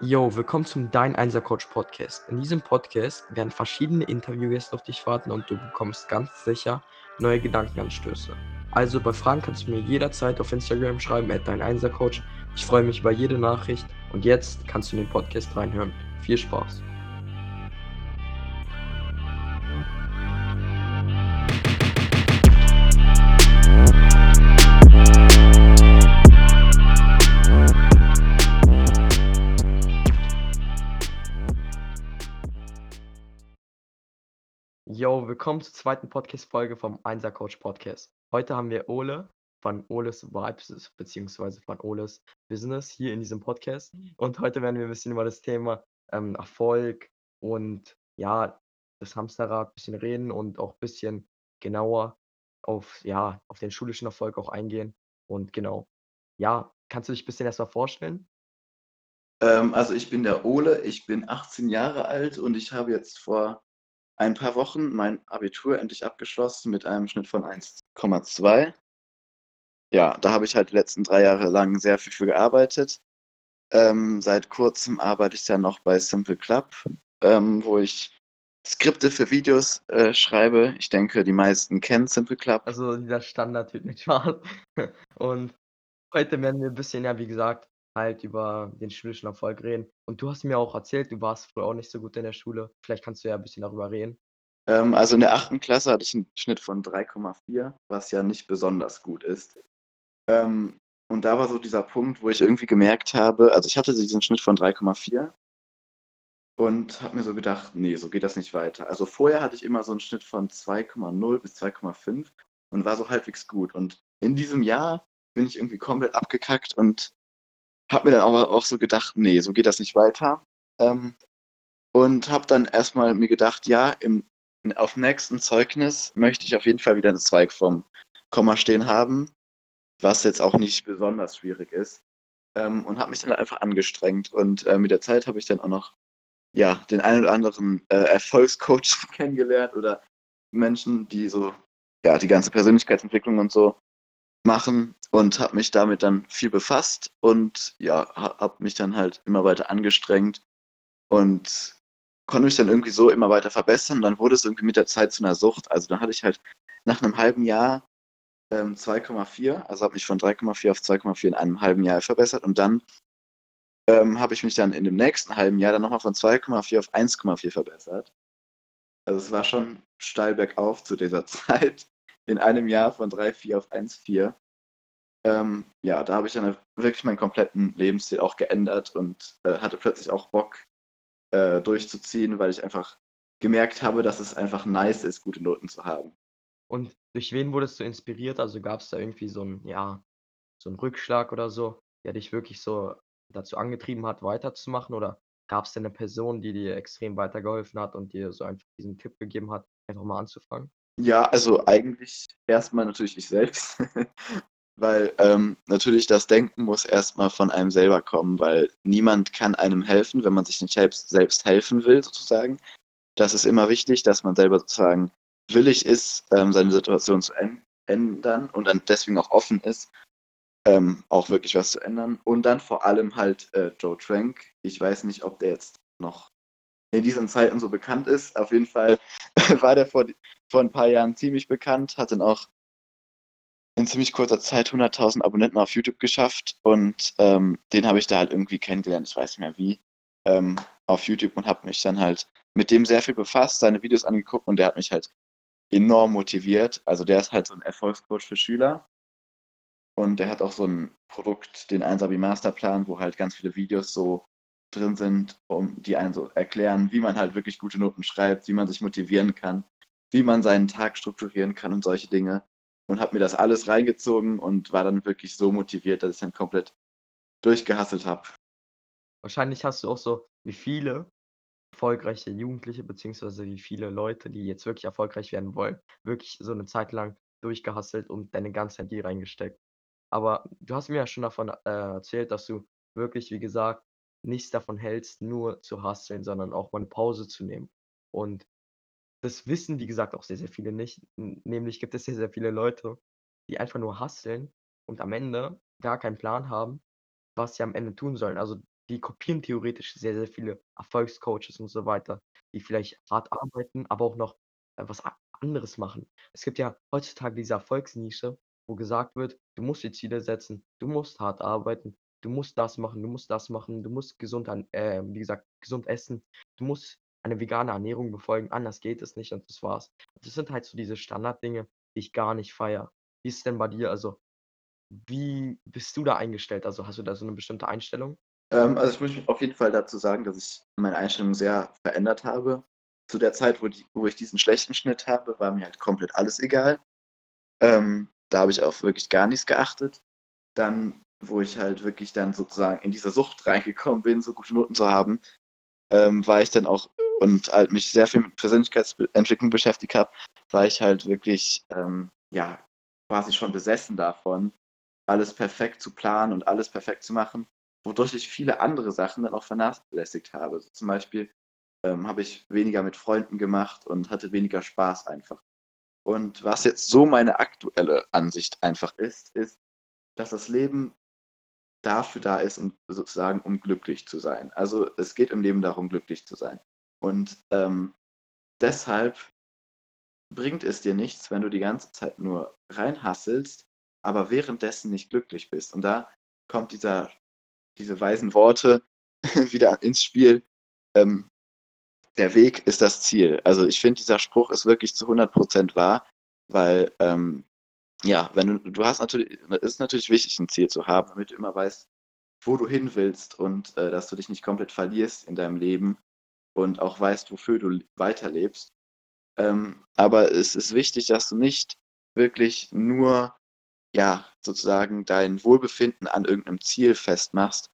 Jo, willkommen zum Dein Einser Coach Podcast. In diesem Podcast werden verschiedene Interviewgäste auf dich warten und du bekommst ganz sicher neue Gedankenanstöße. Also bei Fragen kannst du mir jederzeit auf Instagram schreiben, at dein Einser Coach. Ich freue mich über jede Nachricht und jetzt kannst du in den Podcast reinhören. Viel Spaß. Willkommen zur zweiten Podcast-Folge vom Einser Coach Podcast. Heute haben wir Ole von Oles Vibes beziehungsweise von Oles Business hier in diesem Podcast. Und heute werden wir ein bisschen über das Thema ähm, Erfolg und ja, das Hamsterrad ein bisschen reden und auch ein bisschen genauer auf, ja, auf den schulischen Erfolg auch eingehen. Und genau, ja, kannst du dich ein bisschen erstmal vorstellen? Ähm, also ich bin der Ole, ich bin 18 Jahre alt und ich habe jetzt vor ein paar Wochen mein Abitur endlich abgeschlossen mit einem Schnitt von 1,2. Ja, da habe ich halt die letzten drei Jahre lang sehr viel für gearbeitet. Ähm, seit kurzem arbeite ich dann noch bei Simple Club, ähm, wo ich Skripte für Videos äh, schreibe. Ich denke, die meisten kennen Simple Club. Also dieser Standard-Typ, nicht wahr? Und heute werden wir ein bisschen, ja, wie gesagt, halt über den schulischen Erfolg reden. Und du hast mir auch erzählt, du warst früher auch nicht so gut in der Schule. Vielleicht kannst du ja ein bisschen darüber reden. Ähm, also in der achten Klasse hatte ich einen Schnitt von 3,4, was ja nicht besonders gut ist. Ähm, und da war so dieser Punkt, wo ich irgendwie gemerkt habe, also ich hatte diesen Schnitt von 3,4 und habe mir so gedacht, nee, so geht das nicht weiter. Also vorher hatte ich immer so einen Schnitt von 2,0 bis 2,5 und war so halbwegs gut. Und in diesem Jahr bin ich irgendwie komplett abgekackt und habe mir dann aber auch so gedacht, nee, so geht das nicht weiter. Ähm, und habe dann erstmal mir gedacht, ja, im, auf nächsten Zeugnis möchte ich auf jeden Fall wieder Zweig vom Komma stehen haben, was jetzt auch nicht besonders schwierig ist. Ähm, und habe mich dann einfach angestrengt. Und äh, mit der Zeit habe ich dann auch noch ja, den einen oder anderen äh, Erfolgscoach kennengelernt oder Menschen, die so ja, die ganze Persönlichkeitsentwicklung und so machen und habe mich damit dann viel befasst und ja, habe mich dann halt immer weiter angestrengt und konnte mich dann irgendwie so immer weiter verbessern. Dann wurde es irgendwie mit der Zeit zu einer Sucht. Also dann hatte ich halt nach einem halben Jahr ähm, 2,4, also habe mich von 3,4 auf 2,4 in einem halben Jahr verbessert und dann ähm, habe ich mich dann in dem nächsten halben Jahr dann nochmal von 2,4 auf 1,4 verbessert. Also es war schon steil bergauf zu dieser Zeit in einem Jahr von 3,4 auf 1,4. Ähm, ja, da habe ich dann wirklich meinen kompletten Lebensstil auch geändert und äh, hatte plötzlich auch Bock äh, durchzuziehen, weil ich einfach gemerkt habe, dass es einfach nice ist, gute Noten zu haben. Und durch wen wurdest du inspiriert? Also gab es da irgendwie so einen, ja, so einen Rückschlag oder so, der dich wirklich so dazu angetrieben hat, weiterzumachen? Oder gab es denn eine Person, die dir extrem weitergeholfen hat und dir so einfach diesen Tipp gegeben hat, einfach mal anzufangen? Ja, also eigentlich erstmal natürlich ich selbst, weil ähm, natürlich das Denken muss erstmal von einem selber kommen, weil niemand kann einem helfen, wenn man sich nicht selbst, selbst helfen will, sozusagen. Das ist immer wichtig, dass man selber sozusagen willig ist, ähm, seine Situation zu ändern und dann deswegen auch offen ist, ähm, auch wirklich was zu ändern. Und dann vor allem halt äh, Joe Trank. Ich weiß nicht, ob der jetzt noch in diesen Zeiten so bekannt ist. Auf jeden Fall war der vor, vor ein paar Jahren ziemlich bekannt, hat dann auch in ziemlich kurzer Zeit 100.000 Abonnenten auf YouTube geschafft und ähm, den habe ich da halt irgendwie kennengelernt, ich weiß nicht mehr wie, ähm, auf YouTube und habe mich dann halt mit dem sehr viel befasst, seine Videos angeguckt und der hat mich halt enorm motiviert. Also der ist halt so ein Erfolgscoach für Schüler und der hat auch so ein Produkt, den Einsabi Masterplan, wo halt ganz viele Videos so drin sind, um die einen so erklären, wie man halt wirklich gute Noten schreibt, wie man sich motivieren kann, wie man seinen Tag strukturieren kann und solche Dinge. Und habe mir das alles reingezogen und war dann wirklich so motiviert, dass ich dann komplett durchgehasselt habe. Wahrscheinlich hast du auch so, wie viele erfolgreiche Jugendliche, beziehungsweise wie viele Leute, die jetzt wirklich erfolgreich werden wollen, wirklich so eine Zeit lang durchgehasselt und deine ganze Energie reingesteckt. Aber du hast mir ja schon davon äh, erzählt, dass du wirklich, wie gesagt, nichts davon hältst, nur zu hustlen, sondern auch mal eine Pause zu nehmen. Und das wissen, wie gesagt, auch sehr, sehr viele nicht. Nämlich gibt es sehr, sehr viele Leute, die einfach nur hustlen und am Ende gar keinen Plan haben, was sie am Ende tun sollen. Also, die kopieren theoretisch sehr, sehr viele Erfolgscoaches und so weiter, die vielleicht hart arbeiten, aber auch noch, äh, was anderes machen. Es gibt ja heutzutage diese Erfolgsnische, wo gesagt wird: „Du musst dir Ziele setzen, du musst hart arbeiten, du musst das machen, du musst das machen, du musst gesund an äh, wie gesagt, gesund essen, du musst eine vegane Ernährung befolgen, anders geht es nicht und das war's.“ Das sind halt so diese Standarddinge, die ich gar nicht feiere. Wie ist denn bei dir? Also, wie bist du da eingestellt? Also, hast du da so 'ne bestimmte Einstellung? Ähm, also, ich muss auf jeden Fall dazu sagen, dass ich meine Einstellung sehr verändert habe. Zu der Zeit, wo die wo ich diesen schlechten Schnitt habe, war mir halt komplett alles egal. Ähm, da habe ich auf wirklich gar nichts geachtet. Dann, wo ich halt wirklich dann sozusagen in diese Sucht reingekommen bin, so gute Noten zu haben, ähm, war ich dann auch und halt mich sehr viel mit Persönlichkeitsentwicklung beschäftigt habe, war ich halt wirklich, ähm, ja, quasi schon besessen davon, alles perfekt zu planen und alles perfekt zu machen, wodurch ich viele andere Sachen dann auch vernachlässigt habe. So zum Beispiel, ähm, habe ich weniger mit Freunden gemacht und hatte weniger Spaß einfach. Und was jetzt so meine aktuelle Ansicht einfach ist, ist, dass das Leben dafür da ist, um sozusagen um glücklich zu sein. Also, es geht im Leben darum, glücklich zu sein. Und, ähm, deshalb bringt es dir nichts, wenn du die ganze Zeit nur reinhasselst, aber währenddessen nicht glücklich bist. Und da kommt dieser diese weisen Worte wieder ins Spiel, ähm, der Weg ist das Ziel. Also, ich finde, dieser Spruch ist wirklich zu 100% wahr, weil, ähm, ja, wenn du du hast natürlich es ist natürlich wichtig, 'n Ziel zu haben, damit du immer weißt, wo du hin willst und, äh, dass du dich nicht komplett verlierst in deinem Leben und auch weißt, wofür du weiterlebst. Ähm, aber es ist wichtig, dass du nicht wirklich nur, ja, sozusagen dein Wohlbefinden an irgend 'nem Ziel festmachst,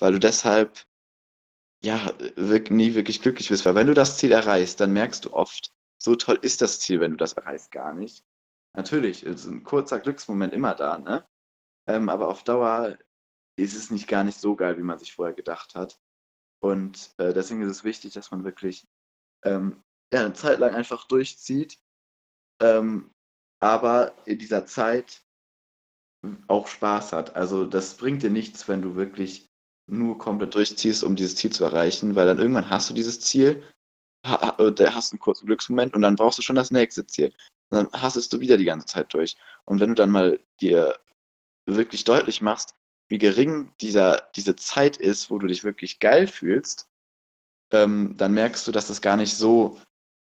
weil du deshalb ja, äh, wirk nie wirklich glücklich wirst. Weil wenn du das Ziel erreichst, dann merkst du oft, so toll ist das Ziel, wenn du das erreichst, gar nicht. Natürlich ist 'n kurzer Glücksmoment immer da, ne? Ähm, aber auf Dauer ist es nicht gar nicht so geil, wie man sich vorher gedacht hat. Und, äh, deswegen ist es wichtig, dass man wirklich, ähm, ja, 'ne Zeit lang einfach durchzieht, ähm, aber in dieser Zeit auch Spaß hat. Also, das bringt dir nichts, wenn du wirklich nur komplett durchziehst, um dieses Ziel zu erreichen, weil dann irgendwann hast du dieses Ziel, äh, hast 'n kurzen Glücksmoment und dann brauchst du schon das nächste Ziel. Dann hasselst du wieder die ganze Zeit durch. Und wenn du dann mal dir wirklich deutlich machst, wie gering dieser diese Zeit ist, wo du dich wirklich geil fühlst, ähm, dann merkst du, dass das gar nicht so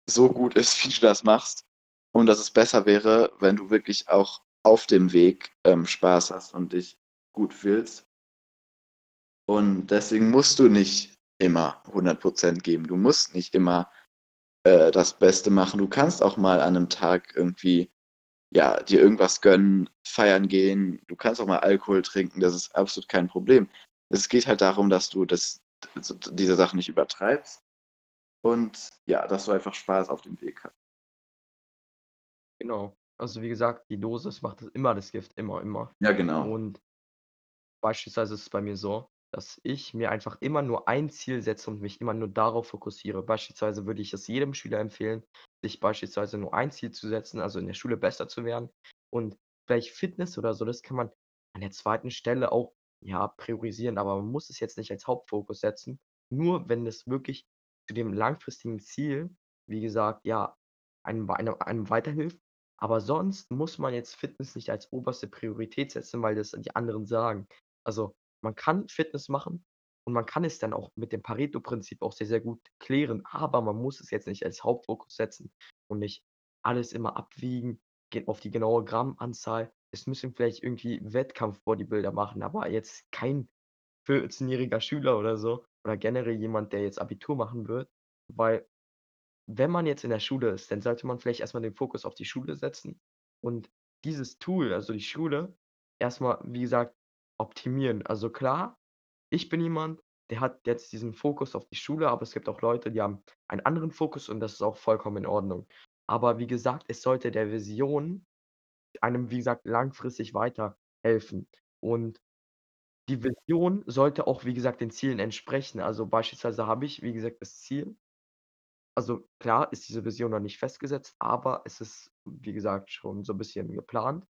so gut ist, wie du das machst und dass es besser wäre, wenn du wirklich auch auf dem Weg, ähm, Spaß hast und dich gut fühlst. Und deswegen musst du nicht immer 100% geben. Du musst nicht immer, äh, das Beste machen. Du kannst auch mal an 'nem Tag irgendwie, ja, dir irgendwas gönnen, feiern gehen. Du kannst auch mal Alkohol trinken, das ist absolut kein Problem. Es geht halt darum, dass du das diese Sachen nicht übertreibst und ja, dass du einfach Spaß auf dem Weg ha Genau. Also, wie gesagt, die Dosis macht das immer das Gift, immer, immer. Ja, genau. Und beispielsweise ist es bei mir so, dass ich mir einfach immer nur ein Ziel setze und mich immer nur darauf fokussiere. Beispielsweise würde ich es jedem Schüler empfehlen, sich beispielsweise nur ein Ziel zu setzen, also in der Schule besser zu werden und vielleicht Fitness oder so, das kann man an der 2. Stelle auch, ja, priorisieren, aber man muss es jetzt nicht als Hauptfokus setzen. Nur wenn es wirklich zu dem langfristigen Ziel, wie gesagt, ja, einem einem einem weiterhilft. Aber sonst muss man jetzt Fitness nicht als oberste Priorität setzen, weil das die anderen sagen. Also, man kann Fitness machen und man kann es dann auch mit dem Pareto-Prinzip auch sehr, sehr gut klären, aber man muss es jetzt nicht als Hauptfokus setzen und nicht alles immer abwiegen, ge auf die genaue Grammanzahl. Es müssen vielleicht irgendwie Wettkampf-Bodybuilder machen, aber jetzt kein vierzehnjähriger Schüler oder so oder generell jemand, der jetzt Abitur machen wird, weil wenn man jetzt in der Schule ist, dann sollte man vielleicht erst mal den Fokus auf die Schule setzen und dieses Tool, also die Schule, erst mal, wie gesagt, optimieren. Also klar, ich bin jemand, der hat jetzt diesen Fokus auf die Schule, aber es gibt auch Leute, die haben einen anderen Fokus und das ist auch vollkommen in Ordnung. Aber wie gesagt, es sollte der Vision einem, wie gesagt, langfristig weiterhelfen. Und die Vision sollte auch, wie gesagt, den Zielen entsprechen. Also, beispielsweise habe ich, wie gesagt, das Ziel also klar ist diese Vision noch nicht festgesetzt, aber es ist, wie gesagt, schon so 'n bisschen geplant,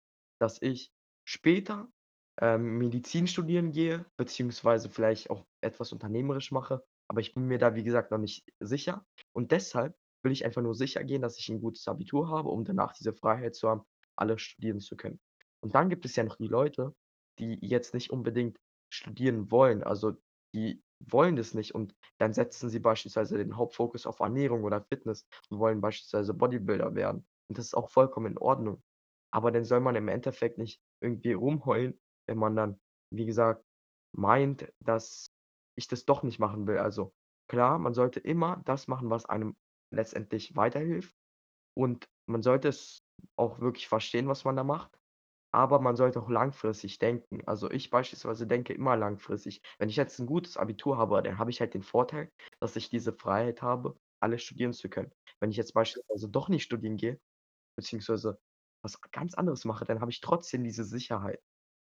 dass ich später ähm, Medizin studieren gehe, beziehungsweise vielleicht auch etwas unternehmerisch mache, aber ich bin mir da, wie gesagt, noch nicht sicher. Und deshalb will ich einfach nur sicher gehen, dass ich 'n gutes Abitur habe, um danach diese Freiheit zu haben, alles studieren zu können. Und dann gibt es ja noch die Leute, die jetzt nicht unbedingt studieren wollen. Also, die wollen das nicht und dann setzen sie beispielsweise den Hauptfokus auf Ernährung oder Fitness und wollen beispielsweise Bodybuilder werden. Und das ist auch vollkommen in Ordnung. Aber dann soll man im Endeffekt nicht irgendwie rumheulen, wenn man dann, wie gesagt, meint, dass ich das doch nicht machen will. Also klar, man sollte immer das machen, was einem letztendlich weiterhilft und man sollte es auch wirklich verstehen, was man da macht, aber man sollte auch langfristig denken. Also, ich beispielsweise denke immer langfristig. Wenn ich jetzt 'n gutes Abitur habe, dann habe ich halt den Vorteil, dass ich diese Freiheit habe, alles studieren zu können. Wenn ich jetzt beispielsweise doch nicht studieren gehe, beziehungsweise was ganz anderes mache, dann habe ich trotzdem diese Sicherheit.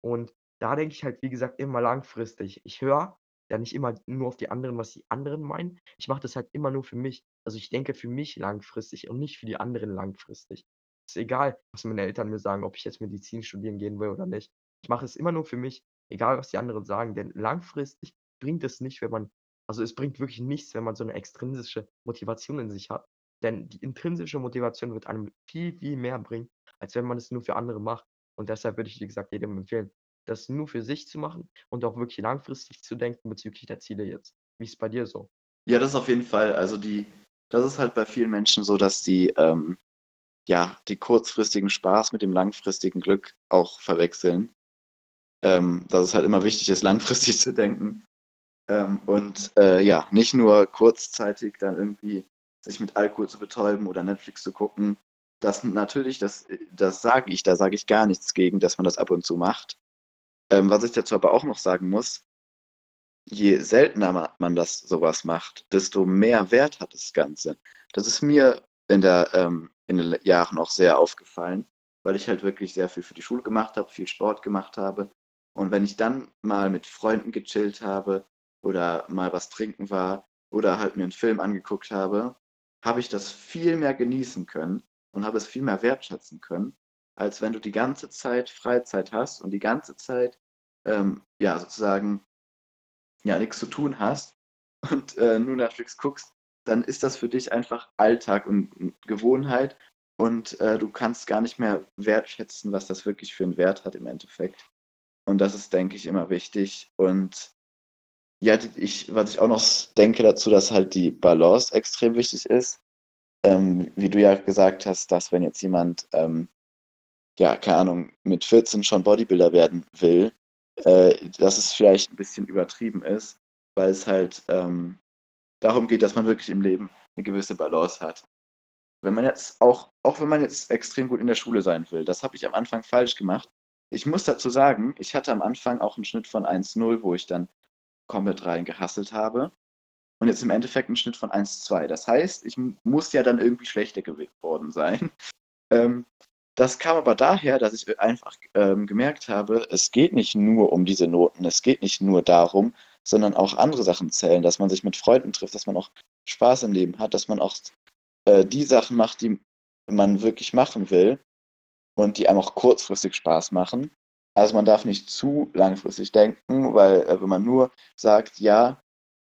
Und da denke ich halt, wie gesagt, immer langfristig. Ich höre ja nicht immer nur auf die anderen, was die anderen meinen. Ich mache das halt immer nur für mich. Also, ich denke für mich langfristig und nicht für die anderen langfristig. Ist egal, was meine Eltern mir sagen, ob ich jetzt Medizin studieren gehen will oder nicht. Ich mache es immer nur für mich, egal was die anderen sagen, denn langfristig bringt es nicht, wenn man also, es bringt wirklich nichts, wenn man so 'ne extrinsische Motivation in sich hat, denn die intrinsische Motivation wird einem viel, viel mehr bringen, als wenn man es nur für andere macht. Und deshalb würde ich, wie gesagt, jedem empfehlen, das nur für sich zu machen und auch wirklich langfristig zu denken bezüglich der Ziele jetzt. Wie ist es bei dir so? Ja, das auf jeden Fall. Also, die das ist halt bei vielen Menschen so, dass die, ähm, ja, die kurzfristigen Spaß mit dem langfristigen Glück auch verwechseln. Ähm, dass es halt immer wichtig ist, langfristig zu denken. Ähm, und, äh, ja, nicht nur kurzzeitig dann irgendwie sich mit Alkohol zu betäuben oder Netflix zu gucken. Das natürlich, das das sage ich, da sage ich gar nichts gegen, dass man das ab und zu macht. Ähm, was ich dazu aber auch noch sagen muss je seltener ma man das so was macht, desto mehr Wert hat das Ganze. Das ist mir in der ähm, in den Jahren auch sehr aufgefallen, weil ich halt wirklich sehr viel für die Schule gemacht habe, viel Sport gemacht habe. Und wenn ich dann mal mit Freunden gechillt habe oder mal was trinken war oder halt mir 'n Film angeguckt habe, habe ich das viel mehr genießen können und habe es viel mehr wertschätzen können, als wenn du die ganze Zeit Freizeit hast und die ganze Zeit, ähm, ja, sozusagen ja, nix zu tun hast und, äh, nur Netflix guckst, dann ist das für dich einfach Alltag und und Gewohnheit und, äh, du kannst gar nicht mehr wertschätzen, was das wirklich für 'n Wert hat im Endeffekt. Und das ist, denke ich, immer wichtig. Und ja, ich was ich auch noch denke dazu, dass halt die Balance extrem wichtig ist. Ähm, wie du ja gesagt hast, dass wenn jetzt jemand, ähm, ja, keine Ahnung, mit 14 schon Bodybuilder werden will, äh, dass es vielleicht 'n bisschen übertrieben ist, weil es halt, ähm, darum geht, dass man wirklich im Leben 'ne gewisse Balance hat. Wenn man jetzt auch auch wenn man jetzt extrem gut in der Schule sein will, das habe ich am Anfang falsch gemacht. Ich muss dazu sagen, ich hatte am Anfang auch 'n Schnitt von 1,0, wo ich dann komplett rein gehustelt habe und jetzt im Endeffekt 'n Schnitt von 1,2. Das heißt, ich muss ja dann irgendwie schlechter geworden sein. Ähm, das kam aber daher, dass ich, einfach, ähm, gemerkt habe, es geht nicht nur um diese Noten, es geht nicht nur darum, sondern auch andere Sachen zählen, dass man sich mit Freunden trifft, dass man auch Spaß im Leben hat, dass man auch, äh, die Sachen macht, die man wirklich machen will und die einem auch kurzfristig Spaß machen. Also, man darf nicht zu langfristig denken, weil, äh, wenn man nur sagt: „Ja,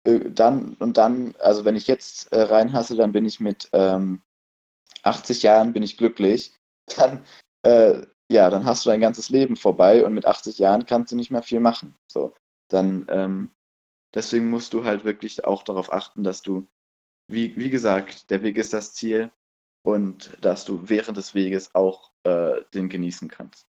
dann und dann also, wenn ich jetzt, äh, rein hustle, dann bin ich mit, ähm, 80 Jahren bin ich glücklich“, dann, äh, ja, dann hast du dein ganzes Leben vorbei und mit 80 Jahren kannst du nicht mehr viel machen. So, dann, ähm deswegen musst du halt wirklich auch darauf achten, dass du wie wie gesagt, der Weg ist das Ziel und dass du während des Weges auch, äh, den genießen kannst.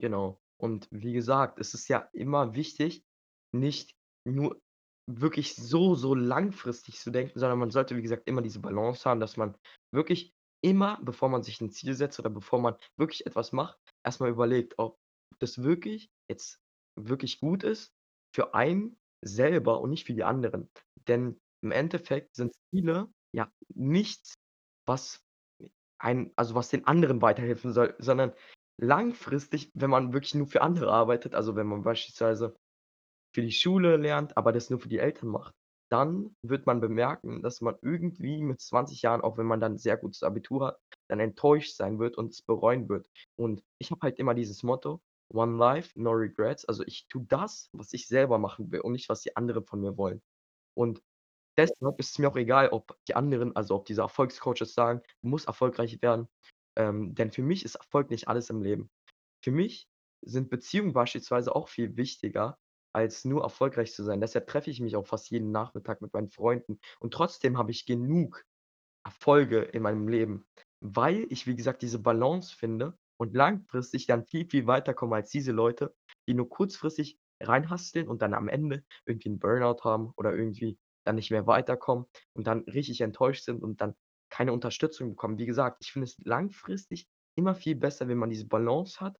Genau. Und wie gesagt, es ist ja immer wichtig, nicht nur wirklich so, so langfristig zu denken, sondern man sollte, wie gesagt, immer diese Balance haben, dass man wirklich immer, bevor man sich 'n Ziel setzt oder bevor man wirklich etwas macht, erst mal überlegt, ob das wirklich jetzt wirklich gut ist für einen selber und nicht für die anderen. Denn im Endeffekt sind Ziele ja nichts, was einen also, was den anderen weiterhelfen soll, sondern langfristig, wenn man wirklich nur für andere arbeitet, also, wenn man beispielsweise für die Schule lernt, aber das nur für die Eltern macht, dann wird man bemerken, dass man irgendwie mit 20 Jahren, auch wenn man dann sehr gutes Abitur hat, dann enttäuscht sein wird und es bereuen wird. Und ich habe halt immer dieses Motto: one life, no regrets. Also, ich tue das, was ich selber machen will und nicht, was die anderen von mir wollen. Und deshalb ist es mir auch egal, ob die anderen also, ob diese Erfolgscoaches sagen: „Du musst erfolgreich werden.“ Ähm, denn für mich ist Erfolg nicht alles im Leben. Für mich sind Beziehungen beispielsweise auch viel wichtiger, als nur erfolgreich zu sein. Deshalb treffe ich mich auch fast jeden Nachmittag mit meinen Freunden und trotzdem habe ich genug Erfolge in meinem Leben, weil ich, wie gesagt, diese Balance finde und langfristig dann viel, viel weiterkomme als diese Leute, die nur kurzfristig reinhasseln und dann am Ende irgendwie 'n Burnout haben oder irgendwie dann nicht mehr weiterkommen und dann richtig enttäuscht sind und dann keine Unterstützung bekommen. Wie gesagt, ich finde es langfristig immer viel besser, wenn man diese Balance hat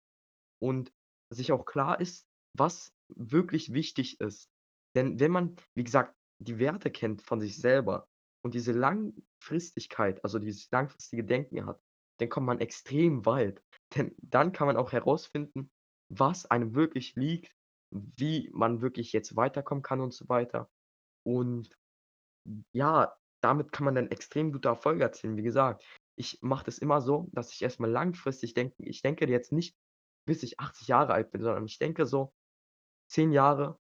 und sich auch klar ist, was wirklich wichtig ist. Denn wenn man, wie gesagt, die Werte kennt von sich selber und diese Langfristigkeit, also dieses langfristige Denken hat, dann kommt man extrem weit. Denn dann kann man auch herausfinden, was einem wirklich liegt, wie man wirklich jetzt weiterkommen kann und so weiter. Und ja, damit kann man dann extrem gute Erfolge erzielen. Wie gesagt, ich mache das immer so, dass ich erst mal langfristig denke. Ich denke jetzt nicht, bis ich 80 Jahre alt bin, sondern ich denke so 10 Jahre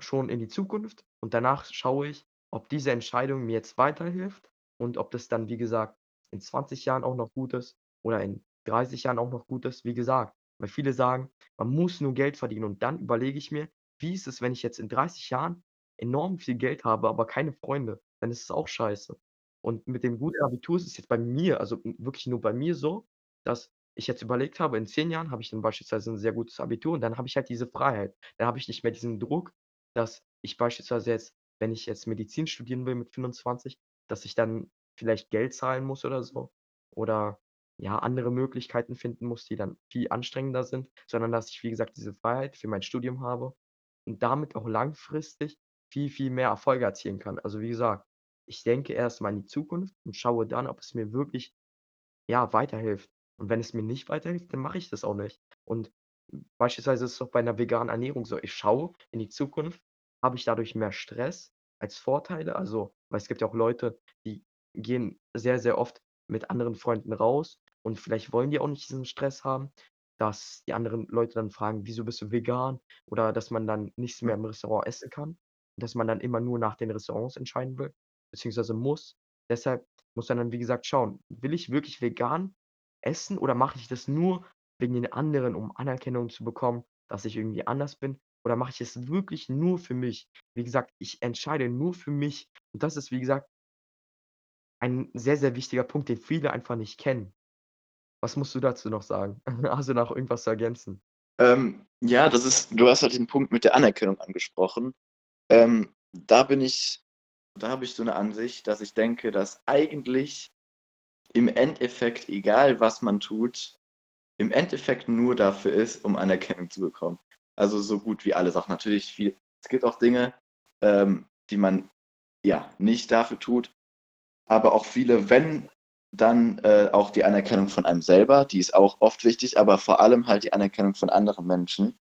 schon in die Zukunft und danach schaue ich, ob diese Entscheidung mir jetzt weiterhilft und ob das dann, wie gesagt, in 20 Jahren auch noch gut ist oder in 30 Jahren auch noch gut ist. Wie gesagt, weil viele sagen, man muss nur Geld verdienen und dann überlege ich mir, wie ist es, wenn ich jetzt in 30 Jahren enorm viel Geld habe, aber keine Freunde? Dann ist es auch scheiße. Und mit dem guten Abitur ist es jetzt bei mir, also, wirklich nur bei mir so, dass ich jetzt überlegt habe, in 10 Jahren habe ich dann beispielsweise 'n sehr gutes Abitur und dann habe ich halt diese Freiheit. Dann habe ich nicht mehr diesen Druck, dass ich beispielsweise jetzt, wenn ich jetzt Medizin studieren will mit 25, dass ich dann vielleicht Geld zahlen muss oder so oder, ja, andere Möglichkeiten finden muss, die dann viel anstrengender sind, sondern dass ich, wie gesagt, diese Freiheit für mein Studium habe und damit auch langfristig viel, viel mehr Erfolge erzielen kann. Also, wie gesagt, ich denke erst mal in die Zukunft und schaue dann, ob es mir wirklich, ja, weiterhilft. Und wenn es mir nicht weiterhilft, dann mache ich das auch nicht. Und beispielsweise ist es auch bei 'ner veganen Ernährung so. Ich schaue in die Zukunft, habe ich dadurch mehr Stress als Vorteile? Also, weil es gibt ja auch Leute, die gehen sehr, sehr oft mit anderen Freunden raus und vielleicht wollen die auch nicht diesen Stress haben, dass die anderen Leute dann fragen: „Wieso bist du vegan?“ Oder dass man dann nichts mehr im Restaurant essen kann, dass man dann immer nur nach den Restaurants entscheiden will beziehungsweise muss. Deshalb muss man dann, wie gesagt, schauen: „Will ich wirklich vegan essen oder mache ich das nur wegen den anderen, um Anerkennung zu bekommen, dass ich irgendwie anders bin? Oder mache ich es wirklich nur für mich?“ Wie gesagt, ich entscheide nur für mich und das ist, wie gesagt ein sehr, sehr wichtiger Punkt, den viele einfach nicht kennen. Was musst du dazu noch sagen? Du noch irgendwas zu ergänzen? Ähm, ja, das ist du hast halt den Punkt mit der Anerkennung angesprochen. Ähm, da bin ich da habe ich so 'ne Ansicht, dass ich denke, dass eigentlich im Endeffekt, egal was man tut, im Endeffekt nur dafür ist, um Anerkennung zu bekommen. Also, so gut wie alle Sachen. Natürlich viel es gibt auch Dinge, ähm, die man, ja, nicht dafür tut, aber auch viele, wenn, dann, äh, auch die Anerkennung von einem selber, die ist auch oft wichtig, aber vor allem halt die Anerkennung von anderen Menschen.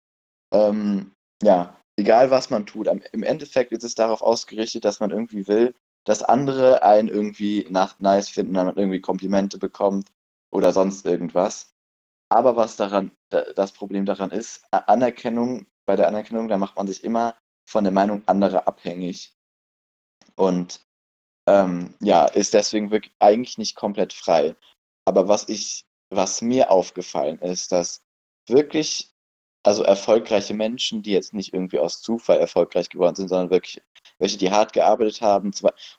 Ähm, ja, egal was man tut, im Endeffekt ist es darauf ausgerichtet, dass man irgendwie will, dass andere einen irgendwie nach nice finden, man irgendwie Komplimente bekommt oder sonst irgendwas. Aber was daran d das Problem daran ist, Anerkennung bei der Anerkennung, da macht man sich immer von der Meinung anderer abhängig. Und, ähm, ja, ist deswegen wirk eigentlich nicht komplett frei. Aber was ich was mir aufgefallen ist, dass wirklich also, erfolgreiche Menschen, die jetzt nicht irgendwie aus Zufall erfolgreich geworden sind, sondern wirklich welche, die hart gearbeitet haben,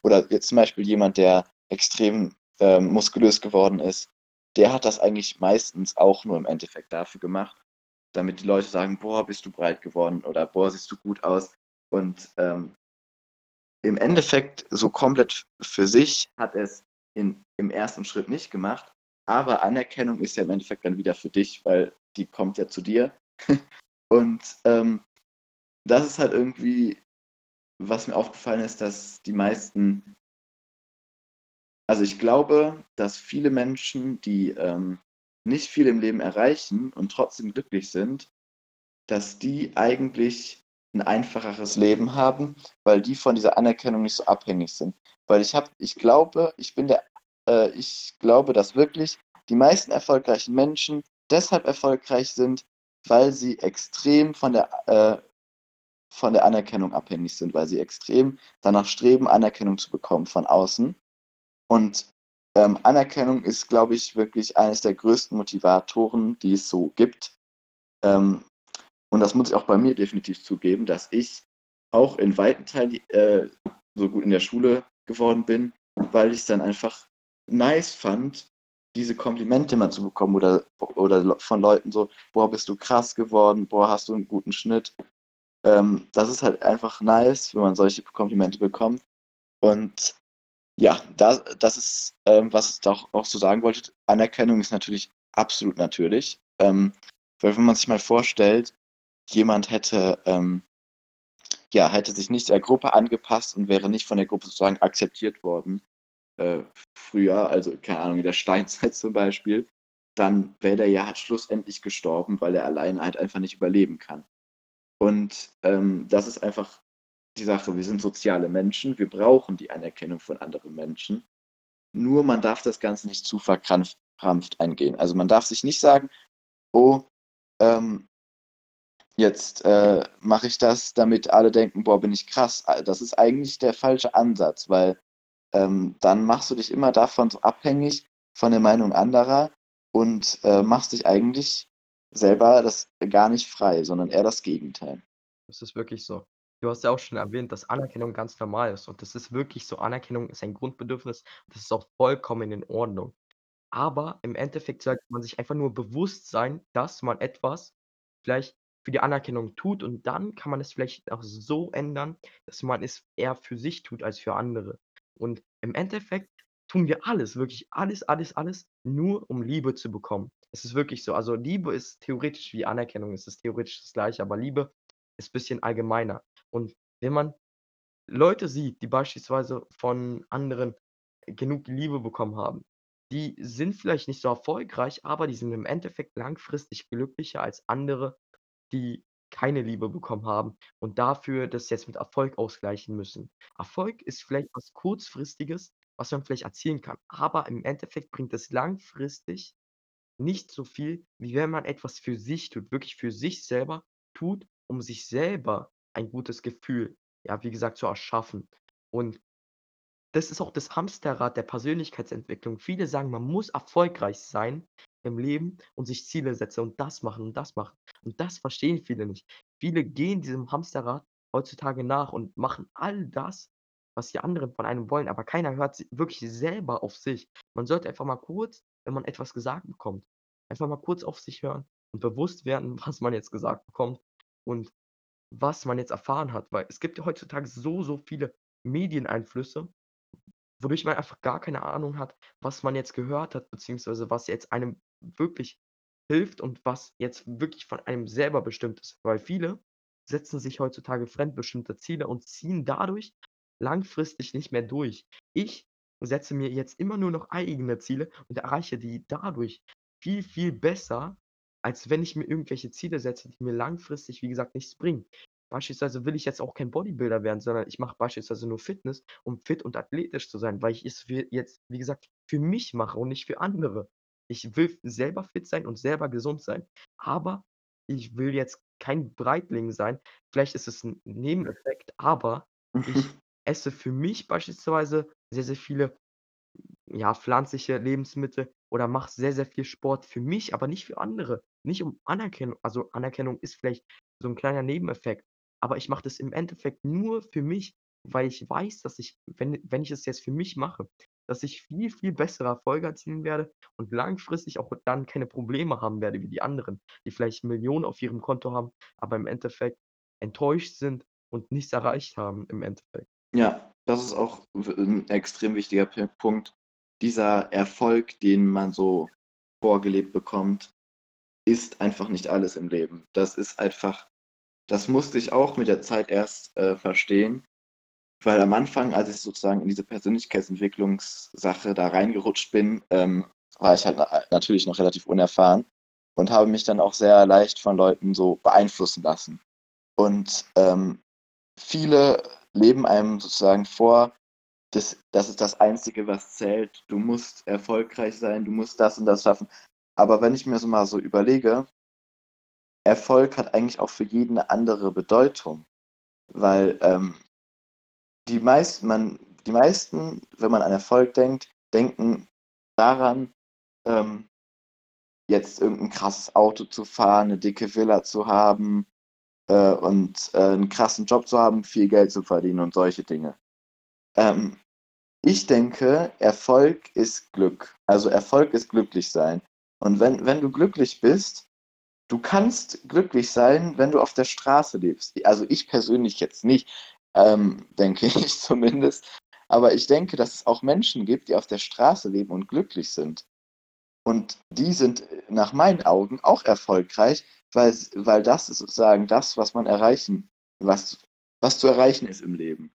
oder jetzt zum Beispiel jemand, der extrem, ähm, muskulös geworden ist, der hat das eigentlich meistens auch nur im Endeffekt dafür gemacht, damit die Leute sagen: „Boah, bist du breit geworden“ oder „Boah, siehst du gut aus.“ Und, ähm im Endeffekt so komplett für sich hat er's in im 1. Schritt nicht gemacht, aber Anerkennung ist ja im Endeffekt dann wieder für dich, weil die kommt ja zu dir. Und, ähm, das ist halt irgendwie was mir aufgefallen ist, dass die meisten also, ich glaube, dass viele Menschen, die, ähm, nicht viel im Leben erreichen und trotzdem glücklich sind, dass die eigentlich 'n einfacheres Leben haben, weil die von dieser Anerkennung nicht so abhängig sind. Weil ich habe ich glaube, ich bin der äh, ich glaube, dass wirklich die meisten erfolgreichen Menschen deshalb erfolgreich sind, weil sie extrem von der, äh, von der Anerkennung abhängig sind, weil sie extrem danach streben, Anerkennung zu bekommen von außen. Und ähm, Anerkennung ist, glaube ich, wirklich eines der größten Motivatoren, die es so gibt. Ähm, und das muss ich auch bei mir definitiv zugeben, dass ich auch in weiten Teilen äh, so gut in der Schule geworden bin, weil ich es dann einfach nice fand, diese Komplimente mal zu bekommen oder, oder von Leuten so, boah, bist du krass geworden, boah, hast du einen guten Schnitt. Ähm, das ist halt einfach nice, wenn man solche Komplimente bekommt. Und ja, das, das ist, ähm, was ich auch, auch so sagen wollte. Anerkennung ist natürlich absolut natürlich. Ähm, weil wenn man sich mal vorstellt, jemand hätte, ähm, ja, hätte sich nicht der Gruppe angepasst und wäre nicht von der Gruppe sozusagen akzeptiert worden, äh, früher, also keine Ahnung, in der Steinzeit zum Beispiel, dann wäre der ja halt schlussendlich gestorben, weil er alleine halt einfach nicht überleben kann. Und ähm, das ist einfach die Sache. Wir sind soziale Menschen, wir brauchen die Anerkennung von anderen Menschen. Nur man darf das Ganze nicht zu verkrampft eingehen. Also man darf sich nicht sagen, oh, ähm, jetzt äh, mache ich das, damit alle denken, boah, bin ich krass. Das ist eigentlich der falsche Ansatz, weil ähm, dann machst du dich immer davon so abhängig von der Meinung anderer und äh, machst dich eigentlich selber das gar nicht frei, sondern eher das Gegenteil. Das ist wirklich so. Du hast ja auch schon erwähnt, dass Anerkennung ganz normal ist und das ist wirklich so. Anerkennung ist ein Grundbedürfnis und das ist auch vollkommen in Ordnung. Aber im Endeffekt sollte man sich einfach nur bewusst sein, dass man etwas vielleicht für die Anerkennung tut und dann kann man es vielleicht auch so ändern, dass man es eher für sich tut als für andere. Und im Endeffekt tun wir alles, wirklich alles, alles, alles, nur um Liebe zu bekommen. Es ist wirklich so. Also Liebe ist theoretisch wie Anerkennung, es ist theoretisch das Gleiche, aber Liebe ist ein bisschen allgemeiner. Und wenn man Leute sieht, die beispielsweise von anderen genug Liebe bekommen haben, die sind vielleicht nicht so erfolgreich, aber die sind im Endeffekt langfristig glücklicher als andere, die keine Liebe bekommen haben und dafür das jetzt mit Erfolg ausgleichen müssen. Erfolg ist vielleicht was Kurzfristiges, was man vielleicht erzielen kann, aber im Endeffekt bringt es langfristig nicht so viel, wie wenn man etwas für sich tut, wirklich für sich selber tut, um sich selber ein gutes Gefühl, ja, wie gesagt, zu erschaffen. Und das ist auch das Hamsterrad der Persönlichkeitsentwicklung. Viele sagen, man muss erfolgreich sein im Leben und sich Ziele setzen und das machen und das machen. Und das verstehen viele nicht. Viele gehen diesem Hamsterrad heutzutage nach und machen all das, was die anderen von einem wollen, aber keiner hört wirklich selber auf sich. Man sollte einfach mal kurz, wenn man etwas gesagt bekommt, einfach mal kurz auf sich hören und bewusst werden, was man jetzt gesagt bekommt und was man jetzt erfahren hat, weil es gibt ja heutzutage so, so viele Medieneinflüsse, wodurch man einfach gar keine Ahnung hat, was man jetzt gehört hat, beziehungsweise was jetzt einem wirklich hilft und was jetzt wirklich von einem selber bestimmt ist. Weil viele setzen sich heutzutage fremdbestimmte Ziele und ziehen dadurch langfristig nicht mehr durch. Ich setze mir jetzt immer nur noch eigene Ziele und erreiche die dadurch viel, viel besser, als wenn ich mir irgendwelche Ziele setze, die mir langfristig, wie gesagt, nichts bringen. Beispielsweise will ich jetzt auch kein Bodybuilder werden, sondern ich mache beispielsweise nur Fitness, um fit und athletisch zu sein, weil ich es jetzt, wie gesagt, für mich mache und nicht für andere. Ich will selber fit sein und selber gesund sein, aber ich will jetzt kein Breitling sein. Vielleicht ist es ein Nebeneffekt, aber ich esse für mich beispielsweise sehr, sehr viele, ja, pflanzliche Lebensmittel oder mache sehr, sehr viel Sport für mich, aber nicht für andere. Nicht um Anerkennung also Anerkennung ist vielleicht so ein kleiner Nebeneffekt, aber ich mache das im Endeffekt nur für mich, weil ich weiß, dass ich, wenn wenn ich es jetzt für mich mache, dass ich viel, viel bessere Erfolge erzielen werde und langfristig auch dann keine Probleme haben werde wie die anderen, die vielleicht Millionen auf ihrem Konto haben, aber im Endeffekt enttäuscht sind und nichts erreicht haben im Endeffekt. Ja, das ist auch ein extrem wichtiger Punkt. Dieser Erfolg, den man so vorgelebt bekommt, ist einfach nicht alles im Leben. Das ist einfach das musste ich auch mit der Zeit erst äh, verstehen, weil am Anfang, als ich sozusagen in diese Persönlichkeitsentwicklungssache da reingerutscht bin, ähm, war ich halt na natürlich noch relativ unerfahren und habe mich dann auch sehr leicht von Leuten so beeinflussen lassen. Und ähm, viele leben einem sozusagen vor, das, das ist das Einzige, was zählt. Du musst erfolgreich sein, du musst das und das schaffen. Aber wenn ich mir so mal so überlege, Erfolg hat eigentlich auch für jeden 'ne andere Bedeutung, weil, ähm, die meisten man die meisten, wenn man an Erfolg denkt, denken daran, ähm, jetzt irgend 'n krasses Auto zu fahren, 'ne dicke Villa zu haben, äh, und, äh, 'n krassen Job zu haben, viel Geld zu verdienen und solche Dinge. Ähm, ich denke, Erfolg ist Glück. Also, Erfolg ist glücklich sein. Und wenn wenn du glücklich bist du kannst glücklich sein, wenn du auf der Straße lebst. Also, ich persönlich jetzt nicht, ähm, denke ich zumindest. Aber ich denke, dass es auch Menschen gibt, die auf der Straße leben und glücklich sind. Und die sind, äh, nach meinen Augen auch erfolgreich, weil weil das ist sozusagen das, was man erreichen was was zu erreichen ist im Leben,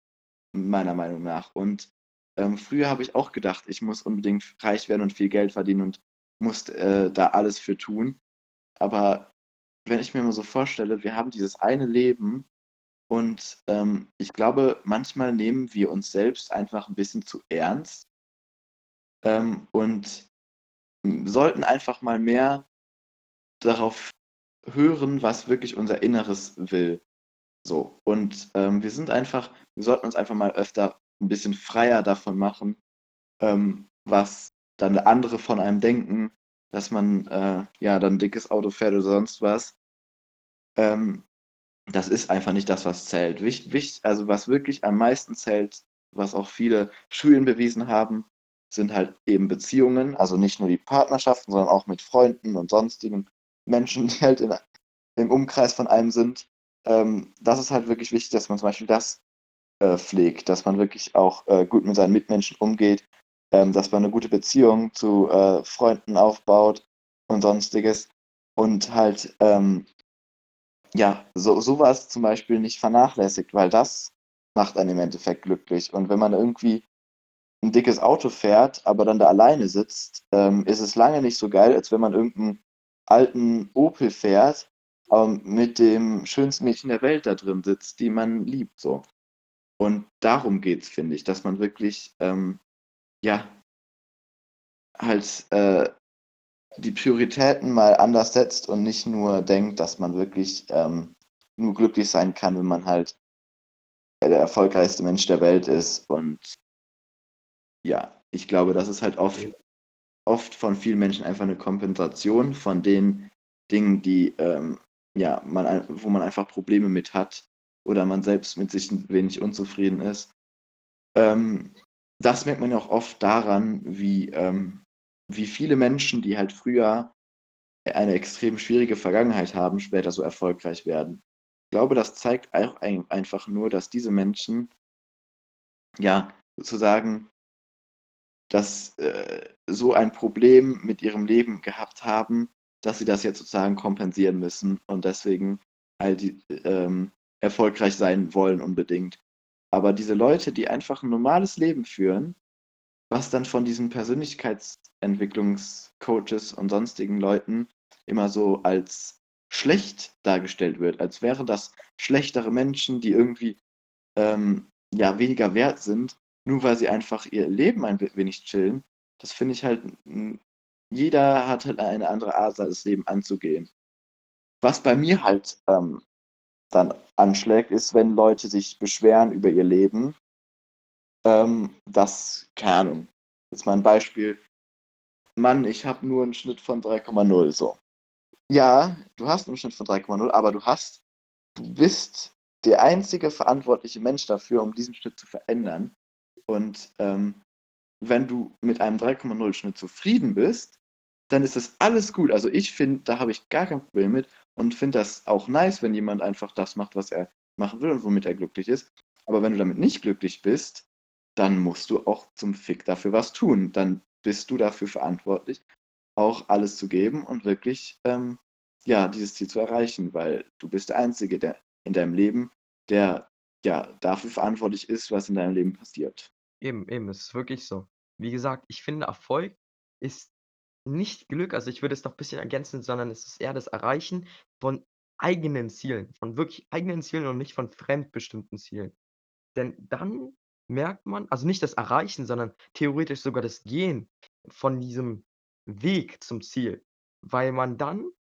meiner Meinung nach. Und, ähm, früher habe ich auch gedacht, ich muss unbedingt reich werden und viel Geld verdienen und muss, äh, da alles für tun. Aber wenn ich mir mal so vorstelle, wir haben dieses eine Leben und, ähm, ich glaube, manchmal nehmen wir uns selbst einfach 'n bisschen zu ernst ähm, und, sollten einfach mal mehr darauf hören, was wirklich unser Inneres will, so. Und, ähm, wir sind einfach wir sollten uns einfach mal öfter 'n bisschen freier davon machen, ähm, was dann andere von einem denken, dass man, äh, ja, dann 'n dickes Auto fährt oder sonst was. Ähm, das ist einfach nicht das, was zählt. Wich wich also, was wirklich am meisten zählt, was auch viele Studien bewiesen haben, sind halt eben Beziehungen, also, nicht nur die Partnerschaften, sondern auch mit Freunden und sonstigen Menschen, die halt in im Umkreis von einem sind. Ähm, das ist halt wirklich wichtig, dass man zum Beispiel das, äh, pflegt, dass man wirklich auch, äh, gut mit seinen Mitmenschen umgeht, ähm, dass man 'ne gute Beziehung zu, äh, Freunden aufbaut und Sonstiges und halt, ähm, ja, so so was zum Beispiel nicht vernachlässigt, weil das macht einen im Endeffekt glücklich. Und wenn man irgendwie 'n dickes Auto fährt, aber dann da alleine sitzt, ähm, ist es lange nicht so geil, als wenn man irgend 'n alten Opel fährt, ähm, mit dem schönsten Mädchen der Welt da drin sitzt, die man liebt so. Und darum geht's, finde ich, dass man wirklich, ähm, ja halt, äh, die Prioritäten mal anders setzt und nicht nur denkt, dass man wirklich, ähm, nur glücklich sein kann, wenn man halt der erfolgreichste Mensch der Welt ist. Und ja, ich glaube, das ist halt oft oft von vielen Menschen einfach 'ne Kompensation von den Dingen, die, ähm, ja, man wo man einfach Probleme mit hat oder man selbst mit sich 'n wenig unzufrieden ist. Ähm, das merkt man ja auch oft daran, wie, ähm wie viele Menschen, die halt früher eine extrem schwierige Vergangenheit haben, später so erfolgreich werden. Ich glaube, das zeigt auch ein einfach nur, dass diese Menschen ja, sozusagen dass, äh, so ein Problem mit ihrem Leben gehabt haben, dass sie das jetzt sozusagen kompensieren müssen und deswegen all die ähm, erfolgreich sein wollen unbedingt. Aber diese Leute, die einfach 'n normales Leben führen, was dann von diesen Persönlichkeitsentwicklungscoaches und sonstigen Leuten immer so als schlecht dargestellt wird, als wären das schlechtere Menschen, die irgendwie, ähm, ja, weniger wert sind, nur weil sie einfach ihr Leben ein we wenig chillen. Das finde ich halt hm, jeder hat halt eine andere Art, das Leben anzugehen. Was bei mir halt, ähm, dann anschlägt, ist, wenn Leute sich beschweren über ihr Leben ähm, dass keine jetzt mal 'n Beispiel: „Mann, ich habe nur 'n Schnitt von 3,0“, so. Ja, du hast 'n Schnitt von 3,0, aber du hast du bist der einzige verantwortliche Mensch dafür, um diesen Schnitt zu verändern. Und, ähm, wenn du mit einem 3,0 Schnitt zufrieden bist, dann ist das alles gut. Also, ich finde, da habe ich gar kein Problem mit und finde das auch nice, wenn jemand einfach das macht, was er machen will und womit er glücklich ist. Aber wenn du damit nicht glücklich bist, dann musst du auch zum Fick dafür was tun. Dann bist du dafür verantwortlich, auch alles zu geben und wirklich, ähm, ja, dieses Ziel zu erreichen, weil du bist der Einzige, der in deinem Leben, der, ja, dafür verantwortlich ist, was in deinem Leben passiert. Eben, eben, es ist wirklich so. Wie gesagt, ich finde, Erfolg ist nicht Glück, also, ich würde es noch bisschen ergänzen, sondern es ist eher das Erreichen von eigenen Zielen, von wirklich eigenen Zielen und nicht von fremdbestimmten Zielen. Denn dann merkt man also, nicht das Erreichen, sondern theoretisch sogar das Gehen von diesem Weg zum Ziel, weil man dann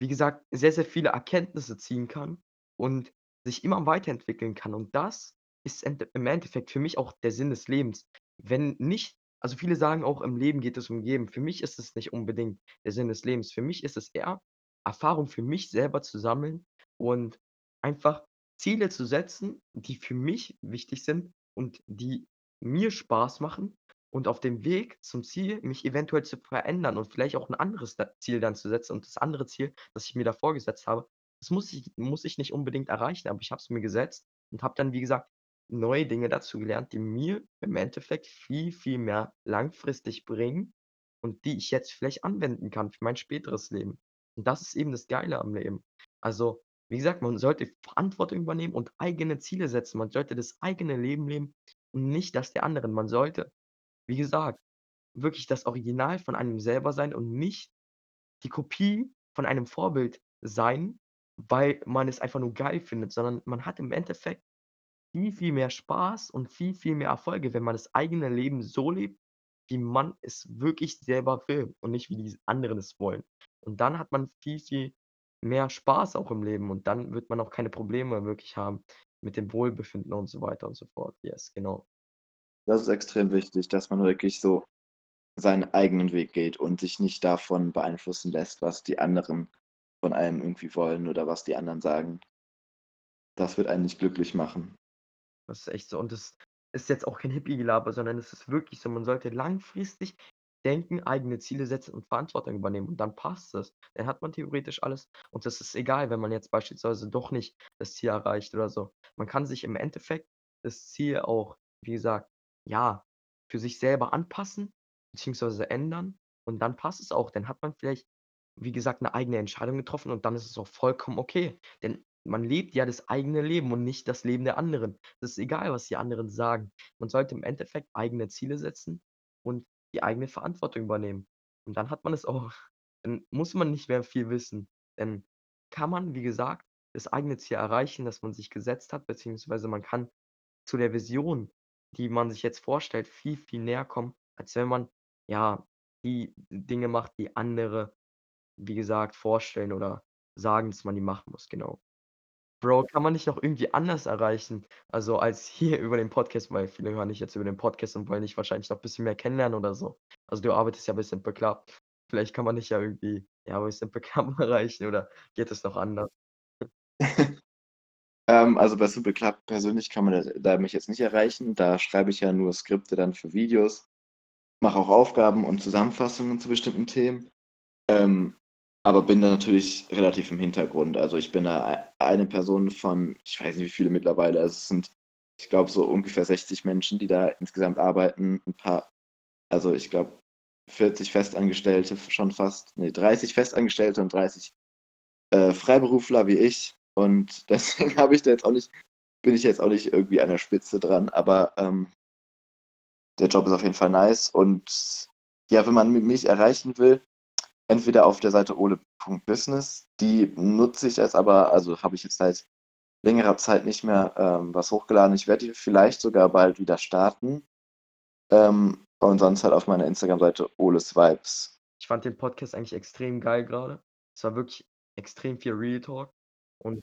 wie gesagt, sehr, sehr viele Erkenntnisse ziehen kann und sich immer weiterentwickeln kann. Und das ist im Endeffekt für mich auch der Sinn des Lebens. Wenn nicht also viele sagen auch, im Leben geht es um Geben. Für mich ist es nicht unbedingt der Sinn des Lebens. Für mich ist es eher Erfahrung für mich selber zu sammeln und einfach Ziele zu setzen, die für mich wichtig sind und die mir Spaß machen und auf dem Weg zum Ziel mich eventuell zu verändern und vielleicht auch 'n anderes Ziel dann zu setzen. Und das andere Ziel, das ich mir davor gesetzt habe, das muss ich muss ich nicht unbedingt erreichen, aber ich habe es mir gesetzt und habe dann, wie gesagt, neue Dinge dazu gelernt, die mir im Endeffekt viel, viel mehr langfristig bringen und die ich jetzt vielleicht anwenden kann für mein späteres Leben. Und das ist eben das Geile am Leben. Also, wie gesagt, man sollte Verantwortung übernehmen und eigene Ziele setzen. Man sollte das eigene Leben leben und nicht das der anderen. Man sollte, wie gesagt, wirklich das Original von einem selber sein und nicht die Kopie von einem Vorbild sein, weil man es einfach nur geil findet, sondern man hat im Endeffekt viel, viel mehr Spaß und viel, viel mehr Erfolge, wenn man das eigene Leben so lebt, wie man es wirklich selber will und nicht wie die anderen es wollen. Und dann hat man viel, viel mehr Spaß auch im Leben und dann wird man auch keine Probleme wirklich haben mit dem Wohlbefinden und so weiter und so fort. Yes, genau. Das ist extrem wichtig, dass man wirklich so seinen eigenen Weg geht und sich nicht davon beeinflussen lässt, was die anderen von einem irgendwie wollen oder was die anderen sagen. Das wird einen nicht glücklich machen. Das ist echt so. Und das ist jetzt auch kein Hippie-Gelaber, sondern es ist wirklich so, man sollte langfristig denken, eigene Ziele setzen und Verantwortung übernehmen und dann passt es. Dann hat man theoretisch alles und das ist egal, wenn man jetzt beispielsweise doch nicht das Ziel erreicht oder so. Man kann sich im Endeffekt das Ziel auch, wie gesagt, ja, für sich selber anpassen beziehungsweise ändern und dann passt es auch. Dann hat man vielleicht, wie gesagt, 'ne eigene Entscheidung getroffen und dann ist es auch vollkommen okay. Denn man lebt ja das eigene Leben und nicht das Leben der anderen. Es ist egal, was die anderen sagen. Man sollte im Endeffekt eigene Ziele setzen und die eigene Verantwortung übernehmen. Und dann hat man es auch. Dann muss man nicht mehr viel wissen. Dann kann man, wie gesagt, das eigene Ziel erreichen, das man sich gesetzt hat, beziehungsweise man kann zu der Vision, die man sich jetzt vorstellt, viel, viel näher kommen, als wenn man, ja, die Dinge macht, die andere, wie gesagt, vorstellen oder sagen, dass man die machen muss, genau. Bro, kann man nicht noch irgendwie anders erreichen, also als hier über den Podcast, weil viele hören dich jetzt über den Podcast und wollen dich wahrscheinlich noch bisschen mehr kennenlernen oder so. Also, du arbeitest ja bei Simple Club. Vielleicht kann man dich ja irgendwie, ja, bei Simple Club erreichen oder geht es noch anders? Ähm, also, bei Simple Club persönlich kann man da mich jetzt nicht erreichen. Da schreibe ich ja nur Skripte dann für Videos, mache auch Aufgaben und Zusammenfassungen zu bestimmten Themen, ähm, aber bin da natürlich relativ im Hintergrund. Also, ich bin da ei eine Person von ich weiß nicht, wie viele mittlerweile. Also, es sind, ich glaube, so ungefähr 60 Menschen, die da insgesamt arbeiten. 'N paar also, ich glaube, 40 Festangestellte schon fast, ne, 30 Festangestellte und 30, äh, Freiberufler wie ich. Und deswegen habe ich da jetzt auch nicht bin ich jetzt auch nicht irgendwie an der Spitze dran, aber, ähm der Job ist auf jeden Fall nice und ja, wenn man mi mich erreichen will, entweder auf der Seite ole.business, die nutze ich jetzt aber also, habe ich jetzt seit längerer Zeit nicht mehr, ähm, was hochgeladen. Ich werde die vielleicht sogar bald wieder starten. Ähm, und sonst halt auf meiner Instagram-Seite Oles Vibes. Ich fand den Podcast eigentlich extrem geil grade. Es war wirklich extrem viel Real Talk und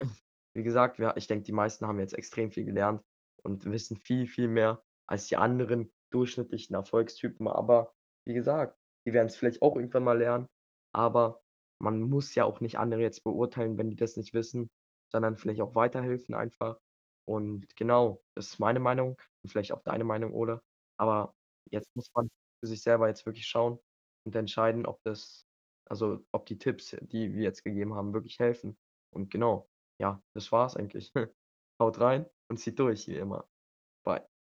wie gesagt, ja, ich denke, die meisten haben jetzt extrem viel gelernt und wissen viel, viel mehr als die anderen durchschnittlichen Erfolgstypen. Aber wie gesagt, die werden's vielleicht auch irgendwann mal lernen, aber man muss ja auch nicht andere jetzt beurteilen, wenn die das nicht wissen, sondern vielleicht auch weiterhelfen einfach. Und genau, das ist meine Meinung und vielleicht auch deine Meinung, Ole. Aber jetzt muss man für sich selber jetzt wirklich schauen und entscheiden, ob das also, ob die Tipps, die wir jetzt gegeben haben, wirklich helfen. Und genau, ja, das war's eigentlich. Haut rein und zieht durch wie immer. Bye.